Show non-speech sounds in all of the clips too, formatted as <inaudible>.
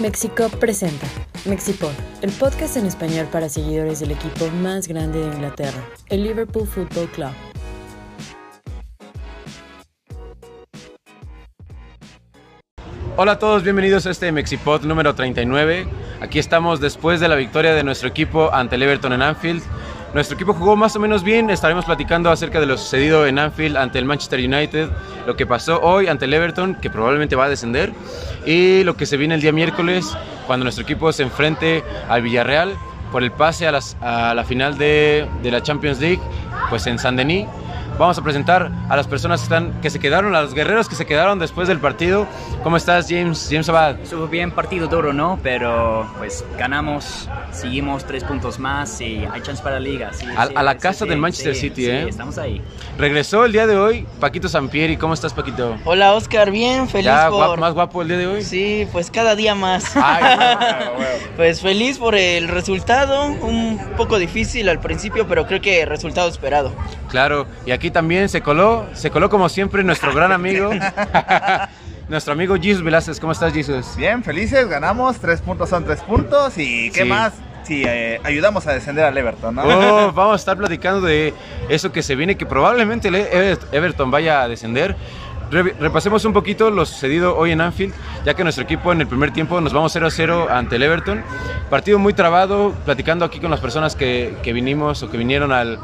Mexico presenta Mexipod, el podcast en español para seguidores del equipo más grande de Inglaterra, el Liverpool Football Club. Hola a todos, bienvenidos a este Mexipod número 39. Aquí estamos después de la victoria de nuestro equipo ante el Everton en Anfield. Nuestro equipo jugó más o menos bien, estaremos platicando acerca de lo sucedido en Anfield ante el Manchester United, lo que pasó hoy ante el Everton, que probablemente va a descender, y lo que se viene el día miércoles cuando nuestro equipo se enfrente al Villarreal por el pase a, la final de, de la Champions League, pues en San Denis. Vamos a presentar a las personas que, están, que se quedaron, a los guerreros que se quedaron después del partido. ¿Cómo estás, James? James Abad. Estuvo bien partido duro, ¿no? Pero pues ganamos, seguimos tres puntos más y hay chance para la liga. sí, A- sí, a la sí, casa sí, del Manchester sí, City, sí, ¿eh? estamos ahí. Regresó el día de hoy Paquito Sampieri. ¿Cómo estás, Paquito? Hola Oscar, bien, feliz ¿Ya por... guap- más guapo el día de hoy? Sí, pues cada día más. Ay, bueno. <laughs> Pues feliz por el resultado, un poco difícil al principio, pero creo que resultado esperado. Claro, y aquí también se coló, se coló como siempre nuestro gran amigo, <laughs> nuestro amigo Jesus Velázquez. ¿Cómo estás, Jesus? Bien, felices, ganamos, tres puntos son tres puntos y qué Sí. más si eh, ayudamos a descender al Everton, ¿no? Oh, <laughs> vamos a estar platicando de eso que se viene, que probablemente el Ever- Everton vaya a descender. Re- repasemos un poquito lo sucedido hoy en Anfield, ya que nuestro equipo en el primer tiempo nos vamos 0 a 0 ante el Everton. Partido muy trabado, platicando aquí con las personas que, que vinimos o que vinieron al-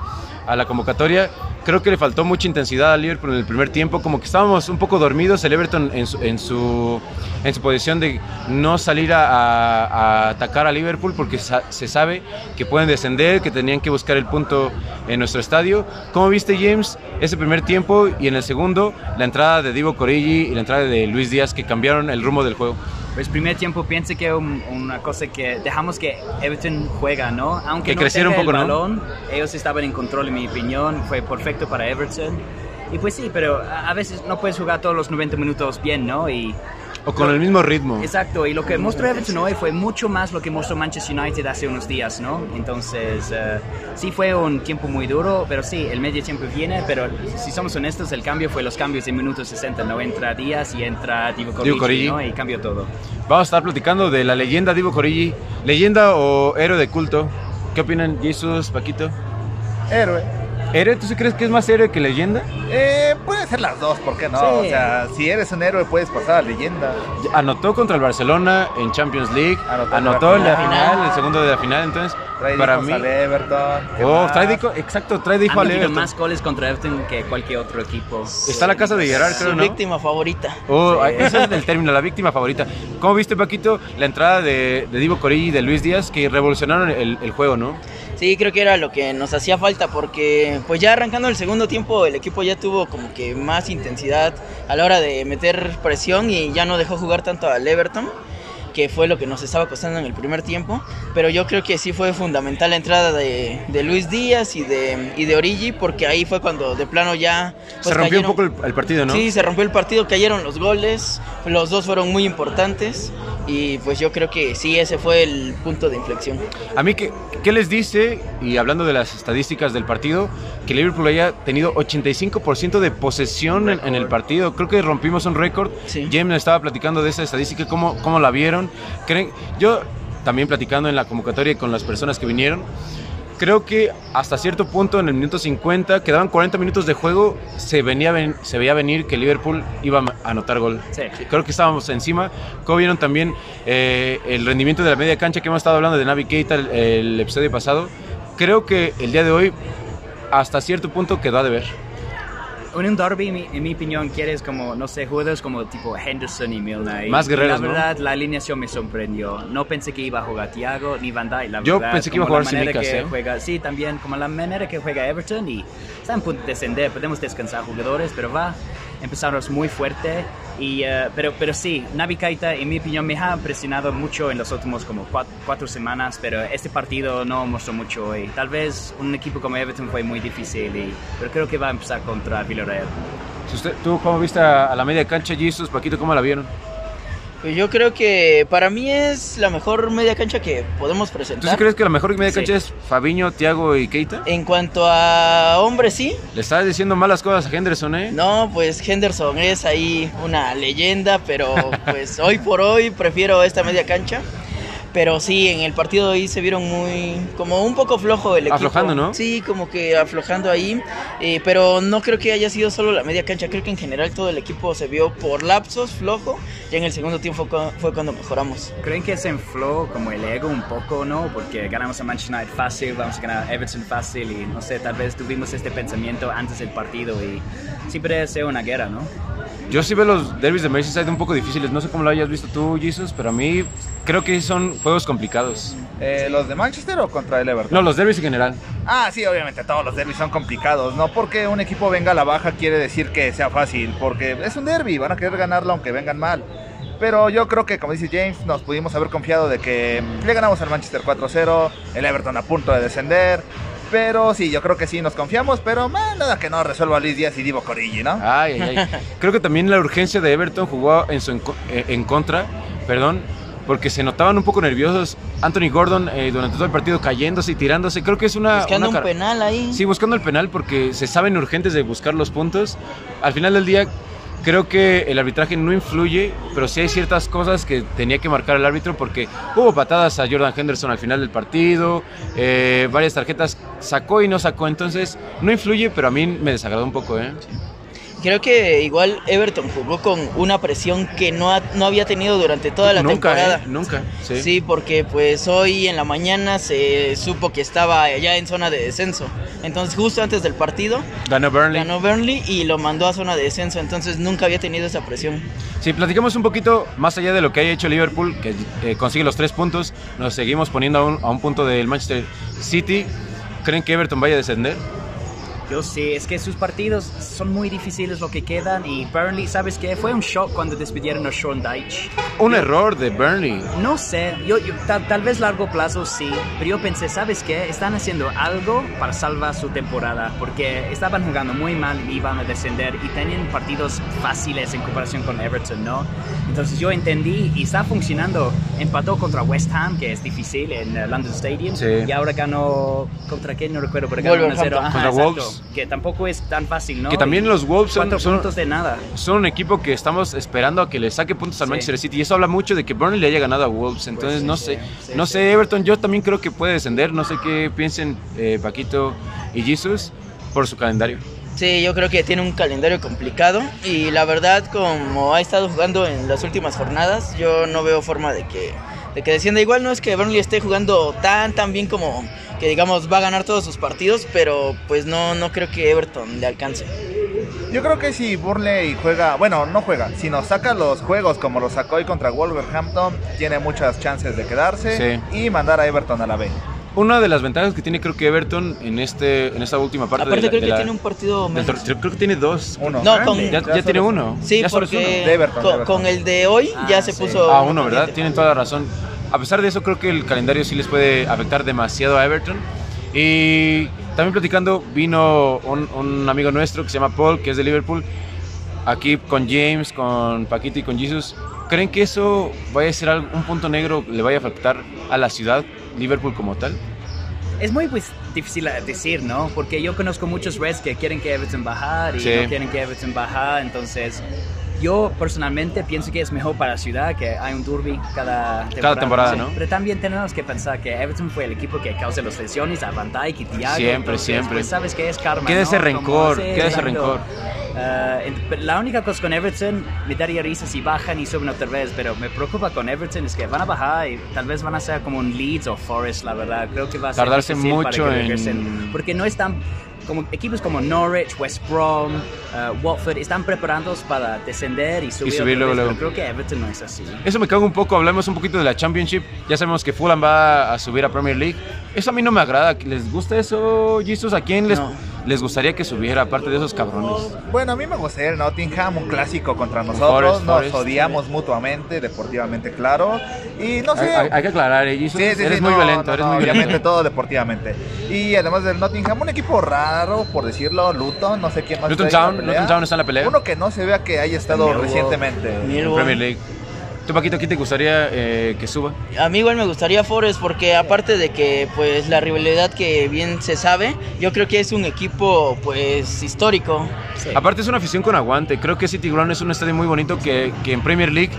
a la convocatoria. Creo que le faltó mucha intensidad al Liverpool en el primer tiempo, como que estábamos un poco dormidos. El Everton en su, en su, en su posición de no salir a, atacar a Liverpool porque se sabe que pueden descender, que tenían que buscar el punto en nuestro estadio. ¿Cómo viste, James, ese primer tiempo y en el segundo la entrada de Divo Corigi y la entrada de Luis Díaz que cambiaron el rumbo del juego? Pues primer tiempo pienso que un- una cosa que dejamos que Everton juega, ¿no? Aunque Que no creciera un poco, el ¿no? balón, ellos estaban en control en mi opinión, fue perfecto para Everton. Y pues sí, pero a a veces no puedes jugar todos los 90 minutos bien, ¿no? Y O con el mismo ritmo. Exacto, y lo que mostró Everton hoy fue mucho más lo que mostró Manchester United hace unos días, ¿no? Entonces, eh, sí fue un tiempo muy duro, pero sí, el medio tiempo viene, pero si somos honestos, el cambio fue los cambios en minutos 60, ¿no? Entra Díaz y entra Divo Divock Origi. Origi, ¿no? Y cambió todo. Vamos a estar platicando de la leyenda Divo Corigi, leyenda o héroe de culto. ¿Qué opinan, Jesus, Paquito? Héroe. ¿Héroe? ¿Tú sí crees que es más héroe que leyenda? Eh, puede ser las dos, ¿por qué no? Sí. O sea, si eres un héroe puedes pasar a leyenda. Anotó contra el Barcelona en Champions League, Anotó anotó, en en la la final. final, el segundo de la final, entonces Trae para mí... al Everton. ¿qué Oh, trae dijo- exacto, trae dijo al metido Everton. más goles contra Everton que cualquier otro equipo. Está la casa de Gerard, Su creo, ¿no? víctima favorita. Oh, ese es el término, la víctima favorita. ¿Cómo viste, Paquito, la entrada de, de Divo Corigi y de Luis Díaz que revolucionaron el, el juego, no? Sí, creo que era lo que nos hacía falta porque pues ya arrancando el segundo tiempo el equipo ya tuvo como que más intensidad a la hora de meter presión y ya no dejó jugar tanto al Everton que fue lo que nos estaba costando en el primer tiempo, pero yo creo que sí fue fundamental la entrada de, de Luis Díaz y de, y de Origi, porque ahí fue cuando de plano ya... pues, Se rompió un poco el, el partido, ¿no? Sí, se rompió el partido, cayeron los goles, los dos fueron muy importantes y pues yo creo que sí, ese fue el punto de inflexión. A mí, ¿qué, ¿qué les dice? Y hablando de las estadísticas del partido, que Liverpool haya tenido 85% de posesión en, en el partido. Creo que rompimos un récord. Sí. James me estaba platicando de esa estadística, ¿cómo, cómo la vieron? ¿Creen? Yo también platicando en la convocatoria con las personas que vinieron. Creo que hasta cierto punto, en el minuto 50, quedaban 40 minutos de juego, se, venía, ven- se veía venir que Liverpool iba a anotar gol. Sí. Creo que estábamos encima. Como vieron también eh, el rendimiento de la media cancha que hemos estado hablando de Navi Keita el, el episodio pasado. Creo que el día de hoy, hasta cierto punto, quedó a deber. En un derby, en mi, en mi opinión, quieres como, no sé, jugadores como tipo Henderson y Milner. Más guerreros, y ¿no? La verdad, la alineación me sorprendió. No pensé que iba a jugar Thiago ni Van Dijk, la Yo verdad. pensé que iba a como la jugar manera que ¿eh? juega, Sí, también, como la manera que juega Everton y está en punto de descender. Podemos descansar jugadores, pero va. Empezamos muy fuerte. Y, eh, pero, pero sí, Navi Keita, en mi opinión, me ha impresionado mucho en los últimos como cuatro, cuatro semanas, pero este partido no mostró mucho hoy. Tal vez un equipo como Everton fue muy difícil, y, pero creo que va a empezar contra Villarreal. ¿Tú cómo viste a la media cancha, Jesus? Paquito, ¿cómo la vieron? Pues yo creo que para mí es la mejor media cancha que podemos ¿Tú presentar. sí crees que la mejor media Sí. cancha es Fabiño, Thiago y Keita? En cuanto a hombres, sí. Le estás diciendo malas cosas a Henderson, ¿eh? No, pues Henderson es ahí una leyenda, pero <laughs> pues hoy por hoy prefiero esta media cancha. Pero sí, en el partido ahí se vieron muy, como un poco flojo el equipo. Aflojando, ¿no? Sí, como que aflojando ahí. eh, pero no creo que haya sido solo la media cancha. Creo que en general todo el equipo se vio por lapsos flojo. Y en el segundo tiempo fue cu- fue cuando mejoramos. ¿Creen que se infló como el ego un poco, no? Porque ganamos a Manchester United fácil, vamos a ganar a Everton fácil y no sé, tal vez tuvimos este pensamiento antes del partido y siempre sido una guerra, ¿no? Yo sí veo los derbis de Merseyside un poco difíciles. No sé cómo lo hayas visto tú, Jesus, pero a mí creo que son juegos complicados. Eh, ¿Los de Manchester o contra el Everton? No, los derbis en general. Ah, sí, obviamente todos los derbis son complicados. No porque un equipo venga a la baja quiere decir que sea fácil, porque es un derby, van a querer ganarlo aunque vengan mal. Pero yo creo que, como dice James, nos pudimos haber confiado de que le ganamos al Manchester 4-0, el Everton a punto de descender. Pero sí, yo creo que sí nos confiamos, pero man, nada que no resuelva Luis Díaz y Divo Corigi, ¿no? Ay, ay, ay. <laughs> Creo que también la urgencia de Everton jugó en, su eh, en contra, perdón, porque se notaban un poco nerviosos. Anthony Gordon eh, durante todo el partido cayéndose y tirándose. Creo que es una. Buscando una un penal ahí. Sí, buscando el penal porque se saben urgentes de buscar los puntos. Al final del día, creo que el arbitraje no influye, pero sí hay ciertas cosas que tenía que marcar el árbitro porque hubo patadas a Jordan Henderson al final del partido, eh, varias tarjetas sacó y no sacó, entonces no influye, pero a mí me desagradó un poco, ¿eh? Creo que igual Everton jugó con una presión que no, ha- no había tenido durante toda la nunca, temporada. ¿eh? Nunca, sí. Sí. porque pues hoy en la mañana se supo que estaba ya en zona de descenso. Entonces justo antes del partido Ganó Burnley. ganó Burnley y lo mandó a zona de descenso. Entonces nunca había tenido esa presión. Si platicamos un poquito más allá de lo que haya hecho Liverpool, que eh, consigue los tres puntos, nos seguimos poniendo a un, a un punto del Manchester City. ¿Creen que Everton vaya a descender? Yo sí, es que sus partidos son muy difíciles lo que quedan y Burnley, ¿sabes qué? Fue un shock cuando despidieron a Sean Dyche. Un error de Burnley. No sé, yo, yo- tal, tal vez largo plazo sí, pero yo pensé, ¿sabes qué? Están haciendo algo para salvar su temporada, porque estaban jugando muy mal y iban a descender y tenían partidos fáciles en comparación con Everton, ¿no? Entonces yo entendí y está funcionando. Empató contra West Ham, que es difícil, en eh, London Stadium, Sí. y ahora ganó, ¿contra quién? No recuerdo, pero ganó 1-0. Wolverhampton. Ajá, Contra exacto, Wolves. Que tampoco es tan fácil, ¿no? Que también Y los Wolves son- puntos de nada. Son un equipo que estamos esperando a que le saque puntos al Sí. Manchester City y eso habla mucho de que Burnley le haya ganado a Wolves. Entonces, sí, no sé, sí, no sí. sé, Everton, yo también creo que puede descender. No sé qué piensen eh, Paquito y Jesus por su calendario. Sí, yo creo que tiene un calendario complicado y la verdad como ha estado jugando en las últimas jornadas, yo no veo forma de que, de que descienda. Igual no es que Burnley esté jugando tan tan bien como que digamos va a ganar todos sus partidos, pero pues no, no creo que Everton le alcance. Yo creo que si Burnley juega, bueno, no juega, si nos saca los juegos como lo sacó hoy contra Wolverhampton, tiene muchas chances de quedarse y mandar a Everton a la B. Una de las ventajas que tiene creo que Everton en este en esta última parte Aparte de la- creo de que la- tiene un partido menos. creo que tiene dos. Uno. No, con- Ya, tiene uno. Sí, Ya porque De Everton, con, de Everton. con el de hoy ya Ah, se sí. puso... Ah, uno, ¿verdad? Tienen toda la razón. A pesar de eso, creo que el calendario sí les puede afectar demasiado a Everton. Y también platicando, vino un, un amigo nuestro que se llama Paul, que es de Liverpool, aquí con James, con Paquito y con Jesus. ¿Creen que eso vaya a ser un punto negro, le vaya a afectar a la ciudad, Liverpool como tal? Es muy pues, difícil decir, ¿no? Porque yo conozco muchos Reds que quieren que Everton bajar y Sí. no quieren que Everton bajar, entonces yo personalmente pienso que es mejor para la ciudad que hay un derby cada temporada. temporada, ¿no? Pero también tenemos que pensar que Everton fue el equipo que causó las lesiones a Van Dijk y Thiago. Siempre, entonces, siempre. Pues sabes que es karma, Queda ¿no? ese rencor, queda ese rencor. En- pero la única cosa con Everton, me daría risa si bajan y suben otra vez, pero me preocupa con Everton es que van a bajar y tal vez van a ser como un Leeds o Forest, la verdad. Creo que va a ser Tardarse mucho en- Porque no están, como equipos como Norwich, West Brom, ah, Watford, están preparados para descender y subir, subir otra luego, luego. pero creo que Everton no es así. Eso me cago un poco, hablamos un poquito de la Championship. Ya sabemos que Fulham va a subir a Premier League. Eso a mí no me agrada. ¿Les gusta eso, Jesus? ¿A quién les, No. Les gustaría que subiera, aparte de esos cabrones? Bueno, a mí me gustaría el Nottingham, un clásico contra nosotros. Forest, Nos Forest. odiamos mutuamente, deportivamente, claro. Y no sé. hay- hay que aclarar, ¿eh? Sí, sí, eres sí, muy no, violento, no, eres no, muy obviamente violento. todo deportivamente. Y además del Nottingham, un equipo raro, por decirlo, Luton, no sé quién más. Luton está ahí en Town, la pelea. Luton Town está en la pelea. Uno que no se vea que haya estado Millwall. recientemente. En. Premier League. ¿Tú, Paquito, quién te gustaría eh, que suba? A mí igual me gustaría Forest porque aparte de que pues la rivalidad que bien se sabe, yo creo que es un equipo pues histórico. Aparte es una afición con aguante. Creo que City Ground es un estadio muy bonito que, que en Premier League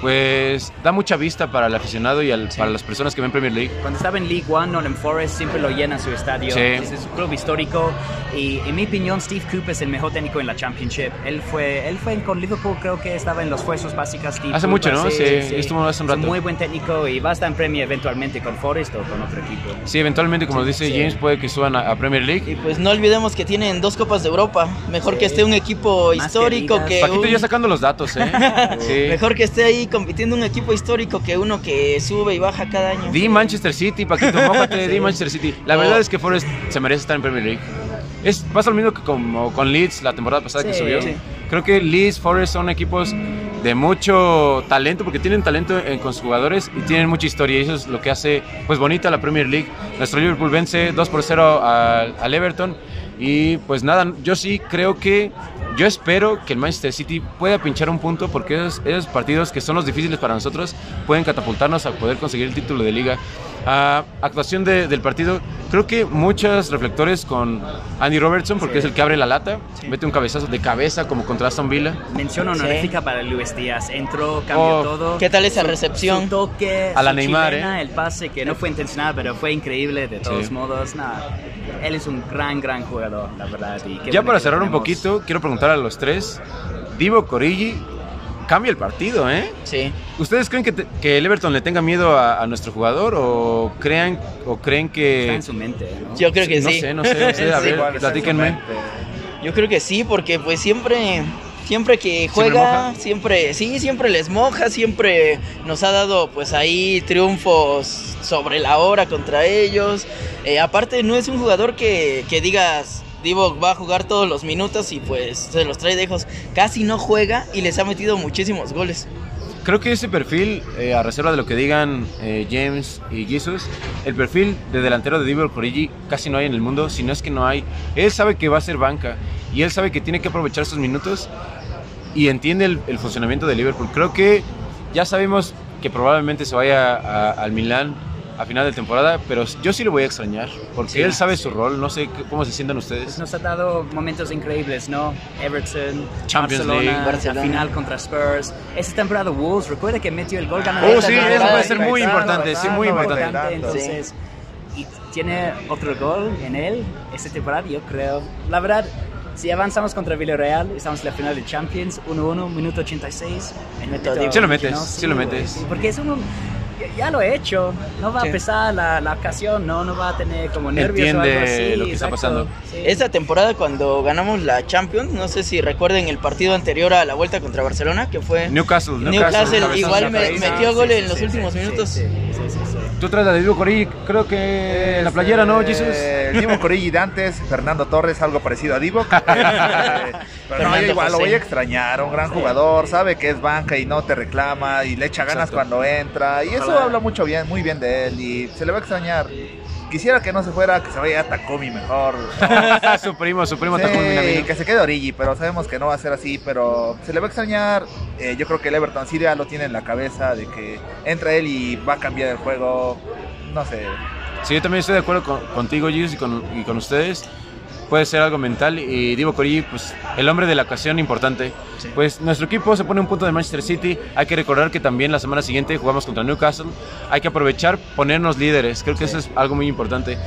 pues da mucha vista para el aficionado y al- para las personas que ven Premier League. Cuando estaba en League One, Nottingham Forest siempre lo llena su estadio. Sí. Es es un club histórico y en mi opinión Steve Cooper es el mejor técnico en la Championship. Él fue, él fue con Liverpool, creo que estaba en los fuerzas básicas. Steve Hace Cooper, mucho, ¿no? Sí, estuvo hace un Es rato. muy buen técnico y va a estar en Premier eventualmente con Forest o con otro equipo. Sí, eventualmente, como dice sí. James, puede que suban a, a Premier League. Y pues no olvidemos que tienen dos Copas de Europa. Mejor que esté un equipo Más histórico que. Paquito un- ya sacando los datos, ¿eh? <laughs> Sí. Mejor que esté ahí compitiendo un equipo histórico que uno que sube y baja cada año. Di Manchester City, Paquito, <laughs> mójate, di Manchester City. La Oh. verdad es que Forest se merece estar en Premier League. Es, pasa lo mismo que como con Leeds la temporada pasada que Sí. subió. Sí. Creo que Leeds, Forest son equipos de mucho talento porque tienen talento en- con sus jugadores y tienen mucha historia y eso es lo que hace pues bonita la Premier League. Nuestro Liverpool vence 2 por 0 al, al Everton y pues nada, yo sí creo que yo espero que el Manchester City pueda pinchar un punto porque esos, partidos que son los difíciles para nosotros pueden catapultarnos a poder conseguir el título de liga. Actuación de- del partido, creo que muchos reflectores con Andy Robertson porque es el que abre la lata, mete un cabezazo de cabeza como contra Aston Villa. Mención Sí. honorífica para Luis Díaz. Entró, cambió Oh, todo. ¿Qué tal esa recepción? Su toque, A la su Neymar, chilena, ¿eh? el pase que no fue intencional, pero fue increíble de todos Sí. modos. Nada, él es un gran, gran jugador, la verdad. y qué Ya para cerrar un poquito, quiero preguntar a los tres, Divo Corigi cambia el partido, ¿eh? Sí. ¿Ustedes creen que, te- que el Everton le tenga miedo a, a nuestro jugador o crean o creen Está que en su mente, ¿no? Yo creo que no sí. sé, no sé, no sé, a <laughs> Sí. ver, está platíquenme. Yo creo que sí, porque pues siempre, siempre que ¿Siempre juega, siempre, sí, siempre les moja, siempre nos ha dado pues ahí triunfos sobre la hora contra ellos. Eh, aparte no es un jugador que, que digas, Divo va a jugar todos los minutos y pues se los trae de lejos. Casi no juega y les ha metido muchísimos goles. Creo que ese perfil, eh, a reserva de lo que digan eh, James y Jesus, el perfil de delantero de Divo Corigi casi no hay en el mundo, si no es que no hay. Él sabe que va a ser banca y él sabe que tiene que aprovechar sus minutos y entiende el, funcionamiento de Liverpool. Creo que ya sabemos que probablemente se vaya al Milán a final de temporada, pero yo sí lo voy a extrañar porque Sí, él sabe sí. su rol. No sé cómo se sientan ustedes. Pues nos ha dado momentos increíbles, ¿no? Everton, Champions Barcelona, League. Barcelona. la final contra Spurs. Esta temporada Wolves, recuerda que metió el gol ganador. Oh, sí, eso temporada puede ser muy importante, sí, muy importante. Entonces, y tiene otro gol en él esta temporada, yo creo. La verdad, si avanzamos contra Villarreal, estamos en la final de Champions, 1-1, minuto 86. el. Sí lo metes, ¿no? sí lo güey, metes. sí, porque es un... ya- lo he hecho, no va Sí. a pesar la, la ocasión, no, no va a tener como nervios o algo Entiende así. lo que está exacto, pasando. sí. Esta temporada cuando ganamos la Champions, no sé si recuerden el partido anterior a la vuelta contra Barcelona, que fue Newcastle, Newcastle, cabezazo igual me- metió gol sí, en los sí, últimos sí, minutos. Tú traes la de Divo Corigi, creo que en la playera, ¿no, Jesus? Eh, El Divo Corigi de antes, Fernando Torres, algo parecido a Divo. <laughs> Pero no, yo igual lo voy a extrañar. Un gran jugador, sabe que es banca y no te reclama y le echa ganas Exacto. cuando entra. Y eso habla mucho bien, muy bien de él y se le va a extrañar. Quisiera que no se fuera, que se vaya a Takumi mejor. <laughs> su primo, su primo Sí, Takumi Minamino. que se quede Origi, pero sabemos que no va a ser así, pero se le va a extrañar. Eh, yo creo que el Everton sí ya lo tiene en la cabeza de que entra él y va a cambiar el juego. No sé. Sí, yo también estoy de acuerdo con- contigo, Jesus, y con, y con ustedes. Puede ser algo mental y Divo Corigi, pues el hombre de la ocasión importante. Pues nuestro equipo se pone un punto de Manchester City. Hay que recordar que también la semana siguiente jugamos contra Newcastle. Hay que aprovechar, ponernos líderes. Creo que eso es algo muy importante.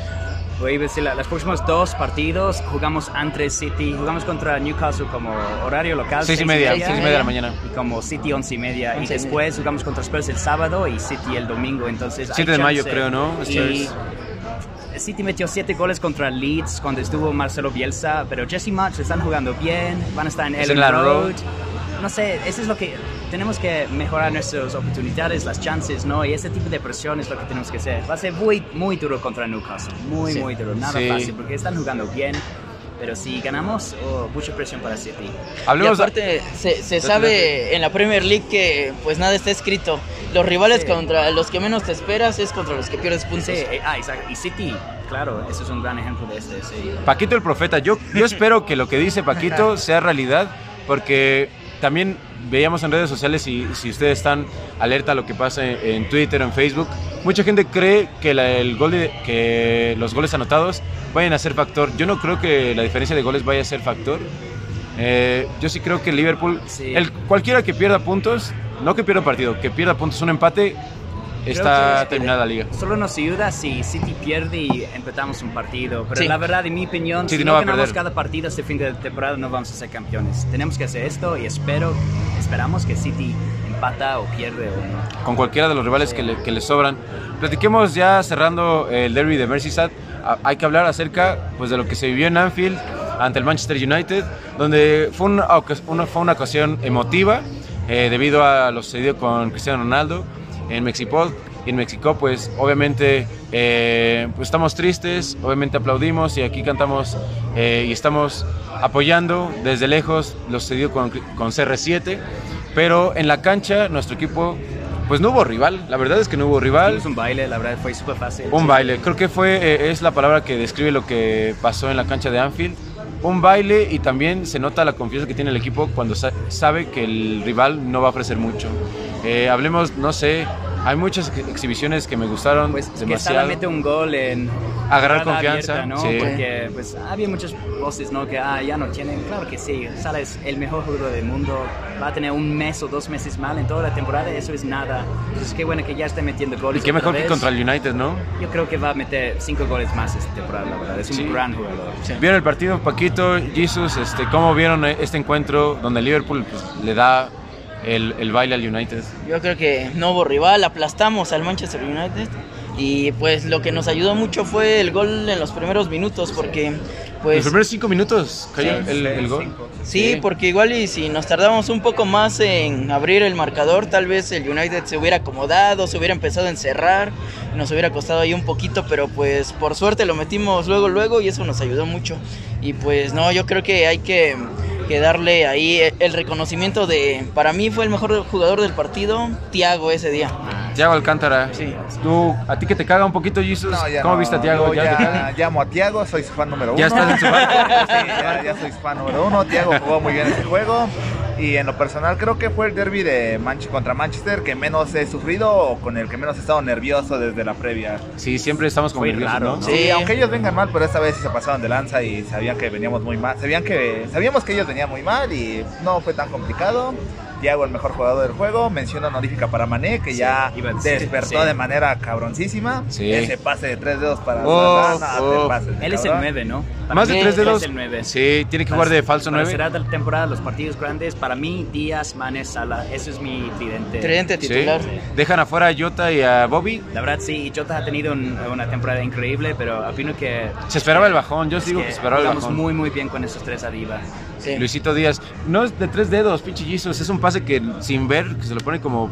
La- los próximos dos partidos jugamos ante City, jugamos contra Newcastle como horario local. Seis y media, seis y seis y media de la mañana. Y como City once y media. Once y media. después jugamos contra Spurs el sábado y City el domingo. Entonces hay 7 de mayo, creo, ¿no? Y. City metió siete goles contra Leeds cuando estuvo Marcelo Bielsa, pero Jesse March están jugando bien, van a estar en Ellen Road. Road. No sé, eso es lo que tenemos que mejorar nuestras oportunidades, las chances, ¿no? Y ese tipo de presión es lo que tenemos que hacer. Va a ser muy, muy duro contra Newcastle, muy, Sí. muy duro, nada Sí. fácil, porque están jugando bien. Pero si ganamos, oh, mucha presión para City. Y Hablemos aparte se, se Date, sabe en la Premier League que pues nada está escrito. Los rivales Sí. contra los que menos te esperas es contra los que pierdes puntos. Sí, eh, ah, exacto. Y City, claro, eso es un gran ejemplo de este, sí. Paquito el profeta. Yo, yo <laughs> espero que lo que dice Paquito sea realidad, porque también veíamos en redes sociales y si ustedes están alerta a lo que pasa en, en Twitter, en Facebook, mucha gente cree que, la- el gol de- que los goles anotados vayan a ser factor. Yo no creo que la diferencia de goles vaya a ser factor. Eh, yo sí creo que Liverpool, Sí. el, cualquiera que pierda puntos, no que pierda partido, que pierda puntos, un empate, está terminada la liga. Solo nos ayuda si City pierde y empezamos un partido. Pero Sí. la verdad, en mi opinión, City si no no, ganamos perder. cada partido este fin de temporada, no vamos a ser campeones. Tenemos que hacer esto y espero, esperamos que City empata o pierde o no. con cualquiera de los rivales que le, que le sobran. Platiquemos ya cerrando el derby de Merseyside. a- Hay que hablar acerca pues, de lo que se vivió en Anfield ante el Manchester United, donde fue una, una- fue una ocasión emotiva eh, debido a lo sucedido con Cristiano Ronaldo en Mexipol. Y en México, pues obviamente eh, pues, estamos tristes, obviamente aplaudimos y aquí cantamos eh, y estamos apoyando desde lejos lo sucedido con, con CR7. Pero en la cancha, nuestro equipo, pues no hubo rival. La verdad es que no hubo rival. Hicimos un baile, la verdad fue súper fácil. Un baile. Creo que fue, eh, es la palabra que describe lo que pasó en la cancha de Anfield. Un baile y también se nota la confianza que tiene el equipo cuando sa- sabe que el rival no va a ofrecer mucho. Eh, hablemos, no sé, hay muchas ex- exhibiciones que me gustaron Pues que demasiado. mete un gol en Agarrar confianza, ¿no? sí. Porque pues había muchas voces, ¿no? Que ah, ya no tienen. Claro que sí, Salah es el mejor jugador del mundo. Va a tener un mes o dos meses mal en toda la temporada. Eso es nada. Entonces qué bueno que ya esté metiendo Y goles. qué otra mejor que vez. contra el United, ¿no? Yo creo que va a meter cinco goles más esta temporada, la verdad. Es un Sí. gran jugador. ¿Vieron el partido, Paquito, Jesus? Este, ¿Cómo vieron este encuentro donde Liverpool pues, le da el, el baile al United? Yo creo que no hubo rival, aplastamos al Manchester United y pues lo que nos ayudó mucho fue el gol en los primeros minutos porque pues Los primeros cinco minutos cayó Sí. el, el gol. sí, porque igual y si nos tardamos un poco más en abrir el marcador, tal vez el United se hubiera acomodado, se hubiera empezado a encerrar, nos hubiera costado ahí un poquito, pero pues por suerte lo metimos luego luego y eso nos ayudó mucho. Y pues no, yo creo que hay que que darle ahí el reconocimiento de para mí fue el mejor jugador del partido, Thiago ese día. Thiago Alcántara. Sí. ¿Tú, ¿A ti que te caga un poquito, Jesus? No, ya ¿Cómo no. viste a Thiago? Yo ¿Ya ya, a Tiago, soy su fan número uno. Ya estás en su barco. <laughs> Sí, ya, ya soy su fan número uno. Tiago jugó muy bien ese juego. Y en lo personal creo que fue el derby de Manch contra Manchester que menos he sufrido o con el que menos he estado nervioso desde la previa. Sí, siempre estamos como nerviosos, raro, ¿no? ¿no? Sí. Sí, aunque ellos vengan mal, pero esta vez sí se pasaron de lanza y sabían que veníamos muy mal. Sabían que, sabíamos que ellos venían muy mal y no fue tan complicado. Tiago, el mejor jugador del juego. Mención honorífica para Mané, que Sí, ya despertó sí. de manera cabroncísima. Sí. Ese pase de tres dedos para Oh, Zlatan, no, oh. pases de Él es el cabrón. 9, ¿no? Para Más de mí tres él dedos. Es el 9. Sí, tiene que jugar de falso Para 9. cerrar la temporada, los partidos grandes, para mí, Díaz, Manes, Sala, eso es mi tridente. Tridente Sí. titular. Dejan afuera a Jota y a Bobby. La verdad, sí, Jota ha tenido un- una temporada increíble, pero opino que. Se esperaba el bajón. Yo digo que, se esperaba el bajón. muy, muy bien con esos tres arriba. Sí. Luisito Díaz. No es de tres dedos, pinche Jesus. Es un pase que sin ver, que se lo pone como.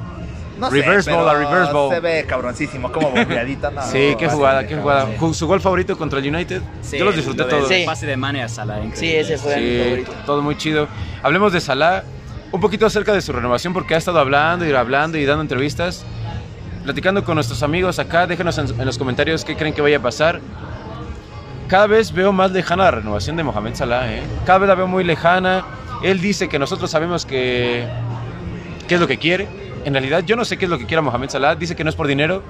No Reverse sé, ball, a reverse ball. Se ve cabroncísimo, como bombeadito. No, Sí, qué jugada, sí, qué jugada. sí. Ju- Su gol favorito contra el United. Sí, Yo los disfruté lo todos. Sí. pase de Mane a Sala, Sí, increíble. ese fue mi Sí, favorito. todo muy chido. Hablemos de Salah, un poquito acerca de su renovación porque ha estado hablando y hablando y dando entrevistas. Platicando con nuestros amigos acá, déjenos en, en los comentarios qué creen que vaya a pasar. Cada vez veo más lejana la renovación de Mohamed Salah, ¿eh? Cada vez la veo muy lejana. Él dice que nosotros sabemos que qué es lo que quiere. En realidad yo no sé qué es lo que quiere Mohamed Salah. Dice que no es por dinero.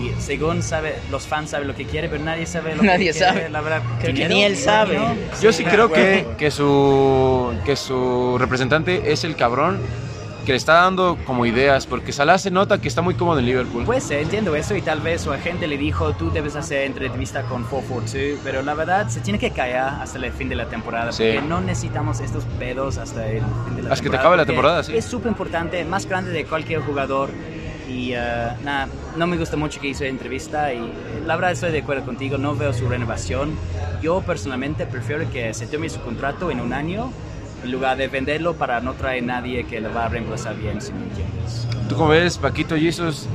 Y según sabe, los fans saben lo que quiere, pero nadie sabe lo Nadie que quiere. sabe. La verdad, Creo que ni él sabe. ¿no? Yo sí creo que, que, su, que su representante es el cabrón que le está dando como ideas, porque Salah se nota que está muy cómodo en Liverpool. Pues eh, entiendo eso y tal vez su agente le dijo tú debes hacer entrevista con 442, pero la verdad se tiene que callar hasta el fin de la temporada Sí. porque no necesitamos estos pedos hasta el fin de la Hasta que te temporada. acabe la temporada, sí. Es súper importante, más grande de cualquier jugador y eh, nada, no me gusta mucho que hizo entrevista y eh, la verdad estoy de acuerdo contigo, no veo su renovación. Yo personalmente prefiero que se tome su contrato en un año en lugar de venderlo para no traer nadie que le va a reemplazar bien, si me entiendes. ¿Tú cómo ves, Paquito y esos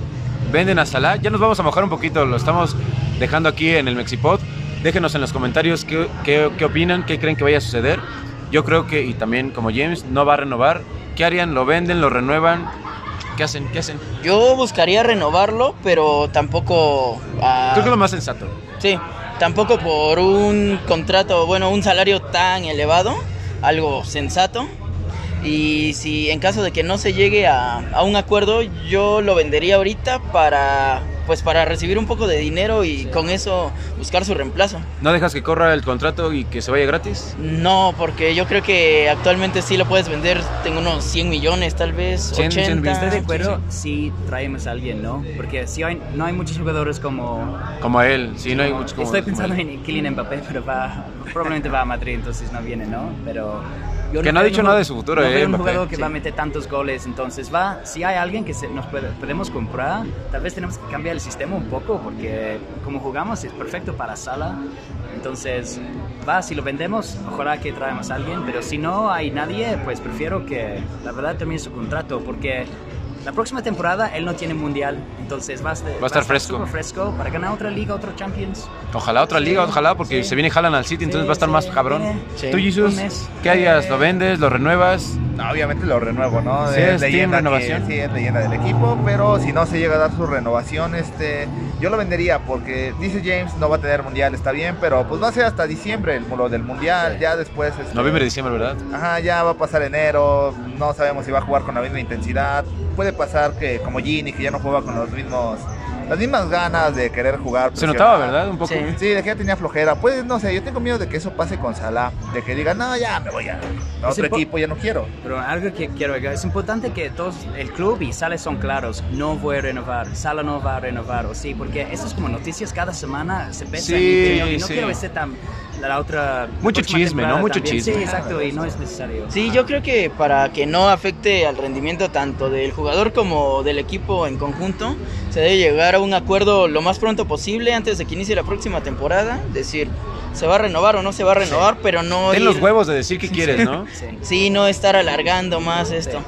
venden a Salah? Ya nos vamos a mojar un poquito, lo estamos dejando aquí en el Mexipod. Déjenos en los comentarios qué, qué, qué opinan, qué creen que vaya a suceder. Yo creo que, y también como James, no va a renovar. ¿Qué harían? ¿Lo venden? ¿Lo renuevan? ¿Qué hacen? ¿Qué hacen? Yo buscaría renovarlo, pero tampoco. ah, Creo que es lo más sensato. Sí, tampoco por un contrato, bueno, un salario tan elevado, algo sensato. Y si en caso de que no se llegue a, a un acuerdo, yo lo vendería ahorita para pues para recibir un poco de dinero y con eso buscar su reemplazo. ¿No dejas que corra el contrato y que se vaya gratis? No, porque yo creo que actualmente sí lo puedes vender, tengo unos 100 millones tal vez, 100, 100 80. Estoy de acuerdo sí, si traemos a alguien, ¿no? Porque si hay, no hay muchos jugadores como... Como él, sí, no hay muchos como Estoy como pensando él. en Kylian Mbappé, pero va, probablemente va a Madrid, entonces no viene, ¿no? Pero... yo Que no ha dicho nada de su futuro, no eh, un jugador que Sí. va a meter tantos goles, entonces va, si hay alguien que se- nos puede- podemos comprar, tal vez tenemos que cambiar el sistema un poco, porque como jugamos es perfecto para Sala, entonces va, si lo vendemos, ojalá que traemos a alguien, pero si no hay nadie, pues prefiero que la verdad termine su contrato, porque la próxima temporada él no tiene mundial, entonces va a, estar- Va a estar fresco. fresco para ganar otra liga, otro Champions. Ojalá otra liga, ojalá, porque Sí. se viene Haaland al City, entonces Sí, va a estar más cabrón. ¿Tú, Jesus, qué harías? ¿Lo vendes? ¿Lo renuevas? No, obviamente lo renuevo, ¿no? Sí, es leyenda renovación. que- sí, es leyenda del equipo, pero si no se llega a dar su renovación, este, yo lo vendería porque dice James no va a tener mundial, está bien, pero pues va a ser hasta diciembre el lo del mundial, Sí. ya después. este, Noviembre, diciembre, ¿verdad? Ajá, ya va a pasar enero, no sabemos si va a jugar con la misma intensidad. Puede pasar que como Gini, que ya no juega con los mismos, las mismas ganas de querer jugar. Se notaba, ¿verdad? Un poco. Sí. Sí, de que ya tenía flojera. Pues no sé, yo tengo miedo de que eso pase con Salah, de que diga, no, ya me voy a, a otro equipo, ya no quiero. Pero algo que quiero agregar, es importante que todos, el club y Sala son claros, no voy a renovar, Sala no va a renovar, o sí, porque eso es como noticias cada semana, se pesan Sí, y, y no sí. quiero ser tan, la otra... Mucho chisme, ¿no? Mucho también. chisme. Sí, exacto, y no es necesario. Sí, yo creo que para que no afecte al rendimiento tanto del jugador como del equipo en conjunto, se debe llegar a un acuerdo lo más pronto posible antes de que inicie la próxima temporada. Decir, se va a renovar o no se va a renovar, pero no. Ten ir- los huevos de decir qué <laughs> quieres, ¿no? Sí. Sí, no estar alargando más esto.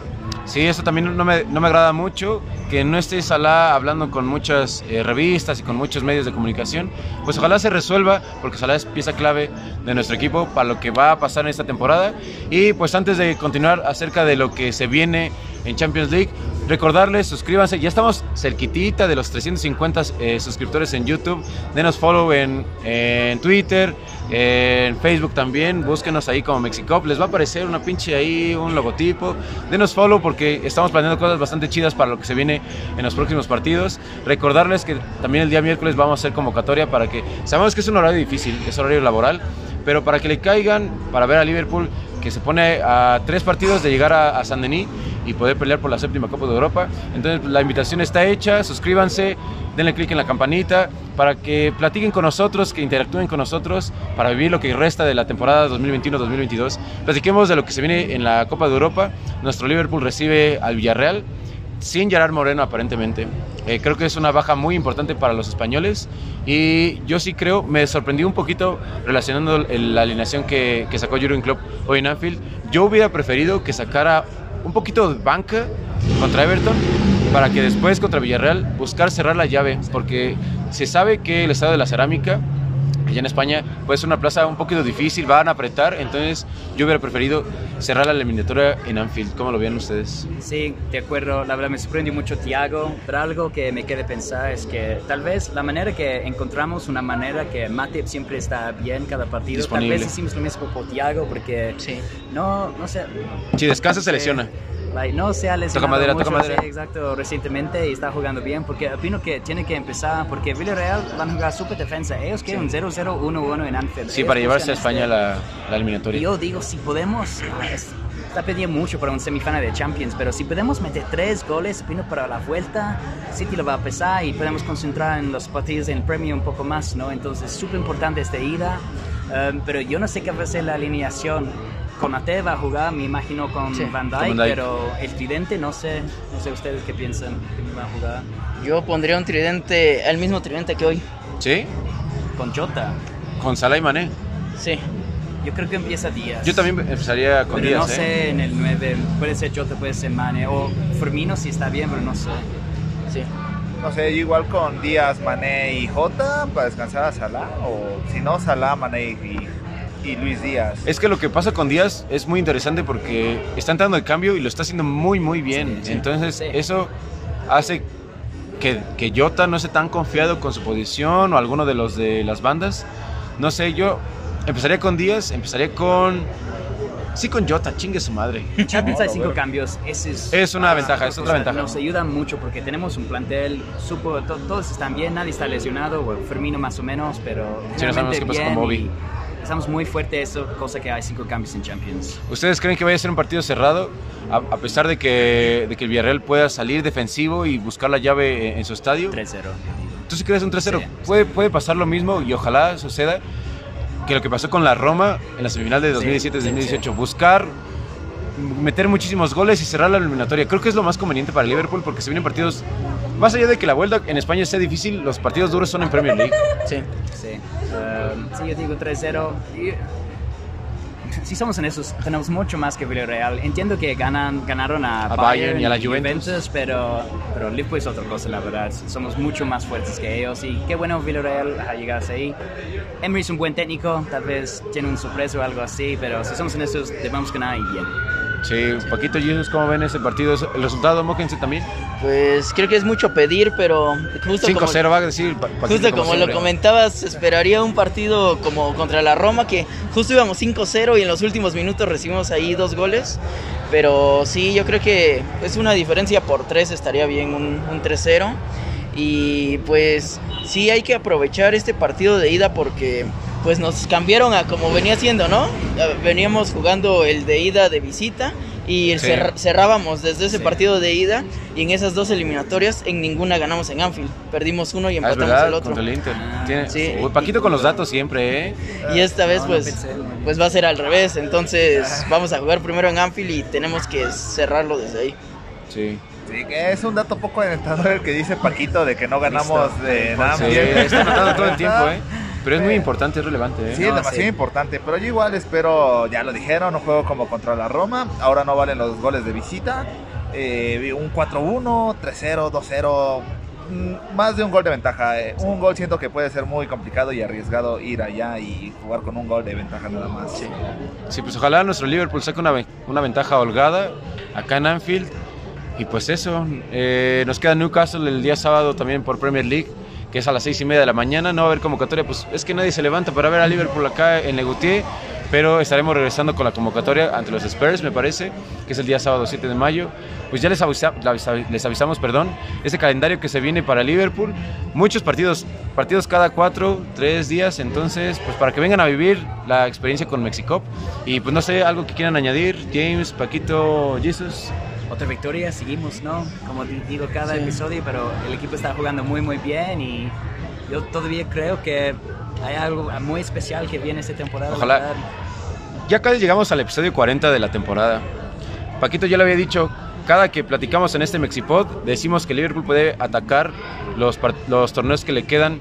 Sí, eso también no me, no me agrada mucho, que no esté Salah hablando con muchas eh, revistas y con muchos medios de comunicación. Pues ojalá se resuelva, porque Salah es pieza clave de nuestro equipo para lo que va a pasar en esta temporada. Y pues antes de continuar acerca de lo que se viene en Champions League, recordarles, suscríbanse, ya estamos cerquitita de los 350 eh, suscriptores en YouTube, denos follow en, en Twitter, en Facebook también, búsquenos ahí como Mexicop, les va a aparecer una pinche ahí, un logotipo, denos follow porque estamos planeando cosas bastante chidas para lo que se viene en los próximos partidos. Recordarles que también el día miércoles vamos a hacer convocatoria para que, sabemos que es un horario difícil, es horario laboral, pero para que le caigan, para ver a Liverpool que se pone a tres partidos de llegar a, a San Denis y poder pelear por la séptima Copa de Europa. Entonces la invitación está hecha, suscríbanse, denle clic en la campanita para que platiquen con nosotros, que interactúen con nosotros para vivir lo que resta de la temporada 2021-2022. Platiquemos de lo que se viene en la Copa de Europa. Nuestro Liverpool recibe al Villarreal sin Gerard Moreno aparentemente. Eh, creo que es una baja muy importante para los españoles y yo sí creo, me sorprendió un poquito relacionando el- la alineación que, que sacó Jurgen Klopp hoy en Anfield. Yo hubiera preferido que sacara un poquito de banca contra Everton para que después contra Villarreal buscar cerrar la llave porque se sabe que el estado de la cerámica allá en España puede ser una plaza un poquito difícil, van a apretar, entonces yo hubiera preferido cerrar la eliminatoria en Anfield. ¿Cómo lo ven ustedes? Sí, de acuerdo. La verdad me sorprendió mucho Thiago, pero algo que me queda pensar es que tal vez la manera que encontramos una manera que Matip siempre está bien cada partido, Disponible. tal vez hicimos lo mismo por Thiago porque Sí. no, no sé. Si descansa se Eh, lesiona. Like, no se ha lesionado Toca madera, mucho, toca madera. sí, exacto, recientemente y está jugando bien porque opino que tiene que empezar porque Villarreal van a jugar super defensa. Ellos quieren un 0-0, 1-1 en Anfield. Sí, Ellos para llevarse a España este- la, la eliminatoria. yo digo, si podemos, ah, es- está pidiendo mucho para un semifinal de Champions, pero si podemos meter tres goles, opino para la vuelta, City lo va a pesar y podemos concentrar en los partidos en el Premier un poco más, ¿no? Entonces, súper importante esta ida, um, pero yo no sé qué va a ser la alineación. Conate va a jugar, me imagino, con Sí, Van con Dijk, Van Dijk. pero el tridente, no sé, no sé ustedes qué piensan que va a jugar Yo pondría un tridente, el mismo tridente que hoy. ¿Sí? con Jota. Con Salah y Mané. Sí. Yo creo que empieza Díaz. Yo también empezaría con pero no Díaz, ¿eh? sé en el 9, puede ser Jota, puede ser Mane, o Firmino si está bien, pero no sé. Sí. No sé, igual con Díaz, Mané y Jota para descansar a Salah. O si no, Salah, Mané y, y Luis Díaz. Es que lo que pasa con Díaz es muy interesante porque está entrando el cambio y lo está haciendo muy, muy bien. Sí, sí. Entonces, Sí. eso hace que, que Jota no esté tan confiado con su posición o alguno de los de las bandas. No sé, yo empezaría con Díaz, empezaría con Sí con Jota, chingue su madre. <laughs> Champions hay cinco cambios. Ese es, Es una ah, ventaja, es otra cosa. ventaja. Nos ayuda mucho porque tenemos un plantel, supo, to- todos están bien, nadie está lesionado, bueno, Firmino más o menos, pero Sí, no sabemos qué pasa con Bobby. y Estamos muy fuertes, eso, cosa que hay cinco cambios en Champions. ¿Ustedes creen que vaya a ser un partido cerrado? A, a pesar de que, de que el Villarreal pueda salir defensivo y buscar la llave en, en su estadio. 3-0. ¿Tú sí crees un 3-0? Sí. Puede, puede pasar lo mismo y ojalá suceda que lo que pasó con la Roma en la semifinal de 2017-2018. Buscar meter muchísimos goles y cerrar la eliminatoria. Creo que es lo más conveniente para Liverpool porque se vienen partidos... Más allá de que la vuelta en España sea difícil, los partidos duros son en Premier League. Sí. Sí. Um, sí, yo digo 3-0. Y- Si somos honestos, tenemos mucho más que Villarreal. Entiendo que ganan, ganaron a, A Bayern y a la Juventus. pero, pero Liverpool es otra cosa, la verdad. Somos mucho más fuertes que ellos y qué bueno Villarreal ha llegado hasta ahí. Emery es un buen técnico, tal vez tiene un sorpresa o algo así, pero si somos honestos, debemos ganar y bien. Sí, Paquito Jesus, ¿cómo ven ese partido? ¿El resultado, Móquense también? Pues creo que es mucho pedir, pero justo como, 5-0 va a decir Pa- Paquito justo como lo comentabas, esperaría un partido como contra la Roma, que justo íbamos 5-0 y en los últimos minutos recibimos ahí dos goles. Pero sí, yo creo que es una diferencia por 3, estaría bien un, un 3-0. Y pues sí hay que aprovechar este partido de ida porque pues nos cambiaron a como venía siendo, ¿no? Veníamos jugando el de ida de visita y Sí. cerrábamos desde ese Sí. partido de ida y en esas dos eliminatorias en ninguna ganamos en Anfield. Perdimos uno y Ah, empatamos verdad, el otro. contra el Inter. Ah, Tiene- sí. Uy, Paquito con los datos siempre, ¿eh? Y esta vez No, no pues, pensé. pues va a ser al revés, entonces vamos a jugar primero en Anfield y tenemos que cerrarlo desde ahí. Sí. Sí, que es un dato poco alentador el que dice Paquito de que no ganamos Listo. de nada. Sí, está anotando todo el tiempo, ¿eh? Pero es muy Sí. importante, es relevante, ¿eh? Sí, es No, demasiado sí. importante, pero yo igual espero, ya lo dijeron, un juego como contra la Roma, ahora no valen los goles de visita, eh, un 4-1, 3-0, 2-0, mm, más de un gol de ventaja, eh, un gol siento que puede ser muy complicado y arriesgado ir allá y jugar con un gol de ventaja nada más. Sí, pues ojalá nuestro Liverpool saque una, una ventaja holgada acá en Anfield. Y pues eso, eh, nos queda Newcastle el día sábado también por Premier League, que es a las seis y media de la mañana. No va a haber convocatoria, pues es que nadie se levanta para ver a Liverpool acá en Legutier. Pero estaremos regresando con la convocatoria ante los Spurs, me parece, que es el día sábado 7 de mayo. Pues ya les, avisa- les avisamos, perdón, ese calendario que se viene para Liverpool. Muchos partidos, partidos cada cuatro, tres días. Entonces, pues para que vengan a vivir la experiencia con Mexicop. Y pues no sé, algo que quieran añadir, James, Paquito, Jesus. Otra victoria, seguimos, ¿no? Como di- digo cada Sí. episodio, pero el equipo está jugando muy, muy bien y yo todavía creo que hay algo muy especial que viene esta temporada. Ojalá. Ya casi llegamos al episodio 40 de la temporada. Paquito ya lo había dicho, cada que platicamos en este Mexipod, decimos que Liverpool puede atacar los, los torneos que le quedan.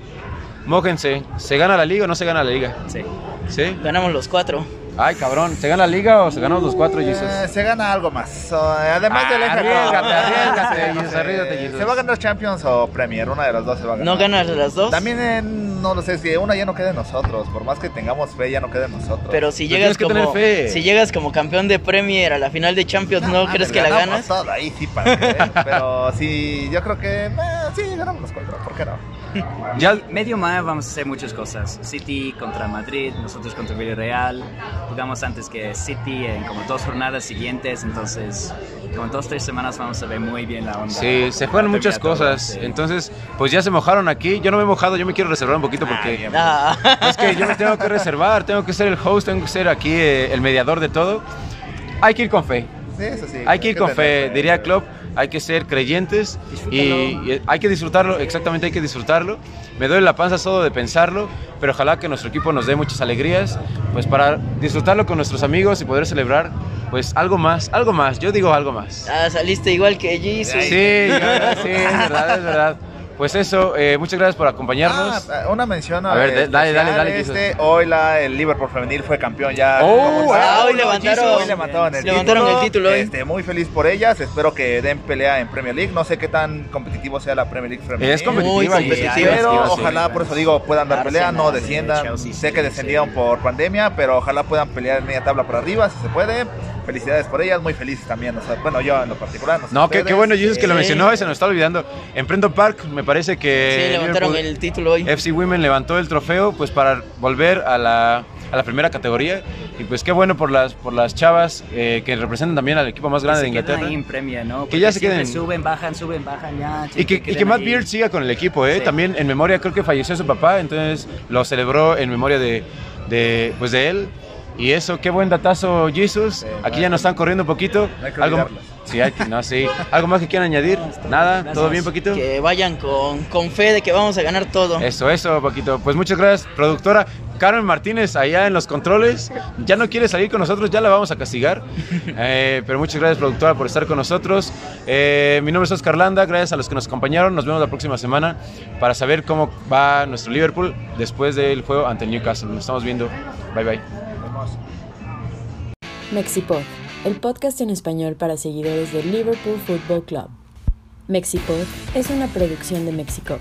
Mójense, ¿se gana la liga o no se gana la liga? Sí. ¿Sí? Ganamos los cuatro. Ay, cabrón, ¿se gana la liga o se ganan los cuatro, Jesus? Eh, se gana algo más. So, además Ah, del No sé, <laughs> no Jesus, sé. arriésgate, Jesus. Se va a ganar Champions o Premier, una de las dos se va a ganar. ¿No ganas las dos? También eh, no lo sé, si una ya no queda en nosotros, por más que tengamos fe ya no queda en nosotros. Pero si Pero llegas tienes que tener como fe. si llegas como campeón de Premier a la final de Champions, ¿no, crees que la ganas? todo ahí sí para que vean, Pero sí, yo creo que eh, sí, ganamos los cuatro, ¿por qué no? <laughs> Ya, Medio mayo vamos a hacer muchas cosas. City contra Madrid, nosotros contra Villarreal. Jugamos antes que City en como dos jornadas siguientes, entonces como en dos tres semanas vamos a ver muy bien la onda. sí, se juegan muchas previa todo, cosas. sí. Entonces, pues ya se mojaron aquí. Yo no me he mojado, yo me quiero reservar un poquito porque... bien. Ah, Es que yo me tengo que reservar, tengo que ser el host, tengo que ser aquí eh, el mediador de todo. Hay que ir con fe, Sí, eso sí. hay que ir con fe, tener diría Klopp. Hay que ser creyentes y, y hay que disfrutarlo, exactamente hay que disfrutarlo. Me duele la panza solo de pensarlo, pero ojalá que nuestro equipo nos dé muchas alegrías, pues para disfrutarlo con nuestros amigos y poder celebrar, pues algo más, algo más, yo digo algo más. ah, saliste igual que Jesus. Sí, sí, es verdad, es verdad. Pues eso, eh, muchas gracias por acompañarnos. Ah, una mención A ver, eh, dale, dale, dale, Este, hoy la, el Liverpool femenil fue campeón ya. Oh, ah, hoy levantaron- Hoy levantaron el levantaron título. el título hoy. Este, muy feliz por ellas. Espero que den pelea en Premier League. No sé qué tan competitivo sea la Premier League femenil. Es competitiva, Muy y- competitiva, sí, Pero sí, sí. ojalá, por eso digo, puedan dar pelea, no desciendan. Chelsea, sé que descendieron sí. por pandemia, pero ojalá puedan pelear en media tabla por arriba, si se puede. Felicidades por ellas, muy felices también. o sea, bueno, yo en lo particular. sé No, qué, qué bueno, Jesus, que lo mencionó, se nos está olvidando. En Prenton Park me parece que Sí, levantaron Liverpool- el título hoy. FC Women levantó el trofeo pues para volver a la, a la primera categoría Y pues qué bueno por las, por las chavas eh, que representan también al equipo más grande de que se queden Inglaterra. ahí en Premier, ¿no? Que ya se queden. Suben, bajan, suben, bajan, ya. Y que, y que Matt ahí. Beard siga con el equipo, ¿eh? Sí. También en memoria, creo que falleció su papá, entonces lo celebró en memoria de, de, pues de él. Y eso, qué buen datazo, Jesus. Aquí ya nos están corriendo un poquito. No hay que Algo, olvidarlos. sí, hay que- no, sí. ¿Algo más que quieran añadir? Nada, Gracias. ¿todo bien, Paquito? Que vayan con, con fe de que vamos a ganar todo. Eso, eso, Paquito. Pues muchas gracias, productora. Carmen Martínez, allá en los controles. Ya no quiere salir con nosotros, ya la vamos a castigar. <laughs> Eh, pero muchas gracias, productora, por estar con nosotros. Eh, mi nombre es Oscar Landa, gracias a los que nos acompañaron. Nos vemos la próxima semana para saber cómo va nuestro Liverpool después del juego ante el Newcastle. Nos estamos viendo. Bye, bye. Mexipod, el podcast en español para seguidores del Liverpool Football Club. Mexipod es una producción de Mexicop.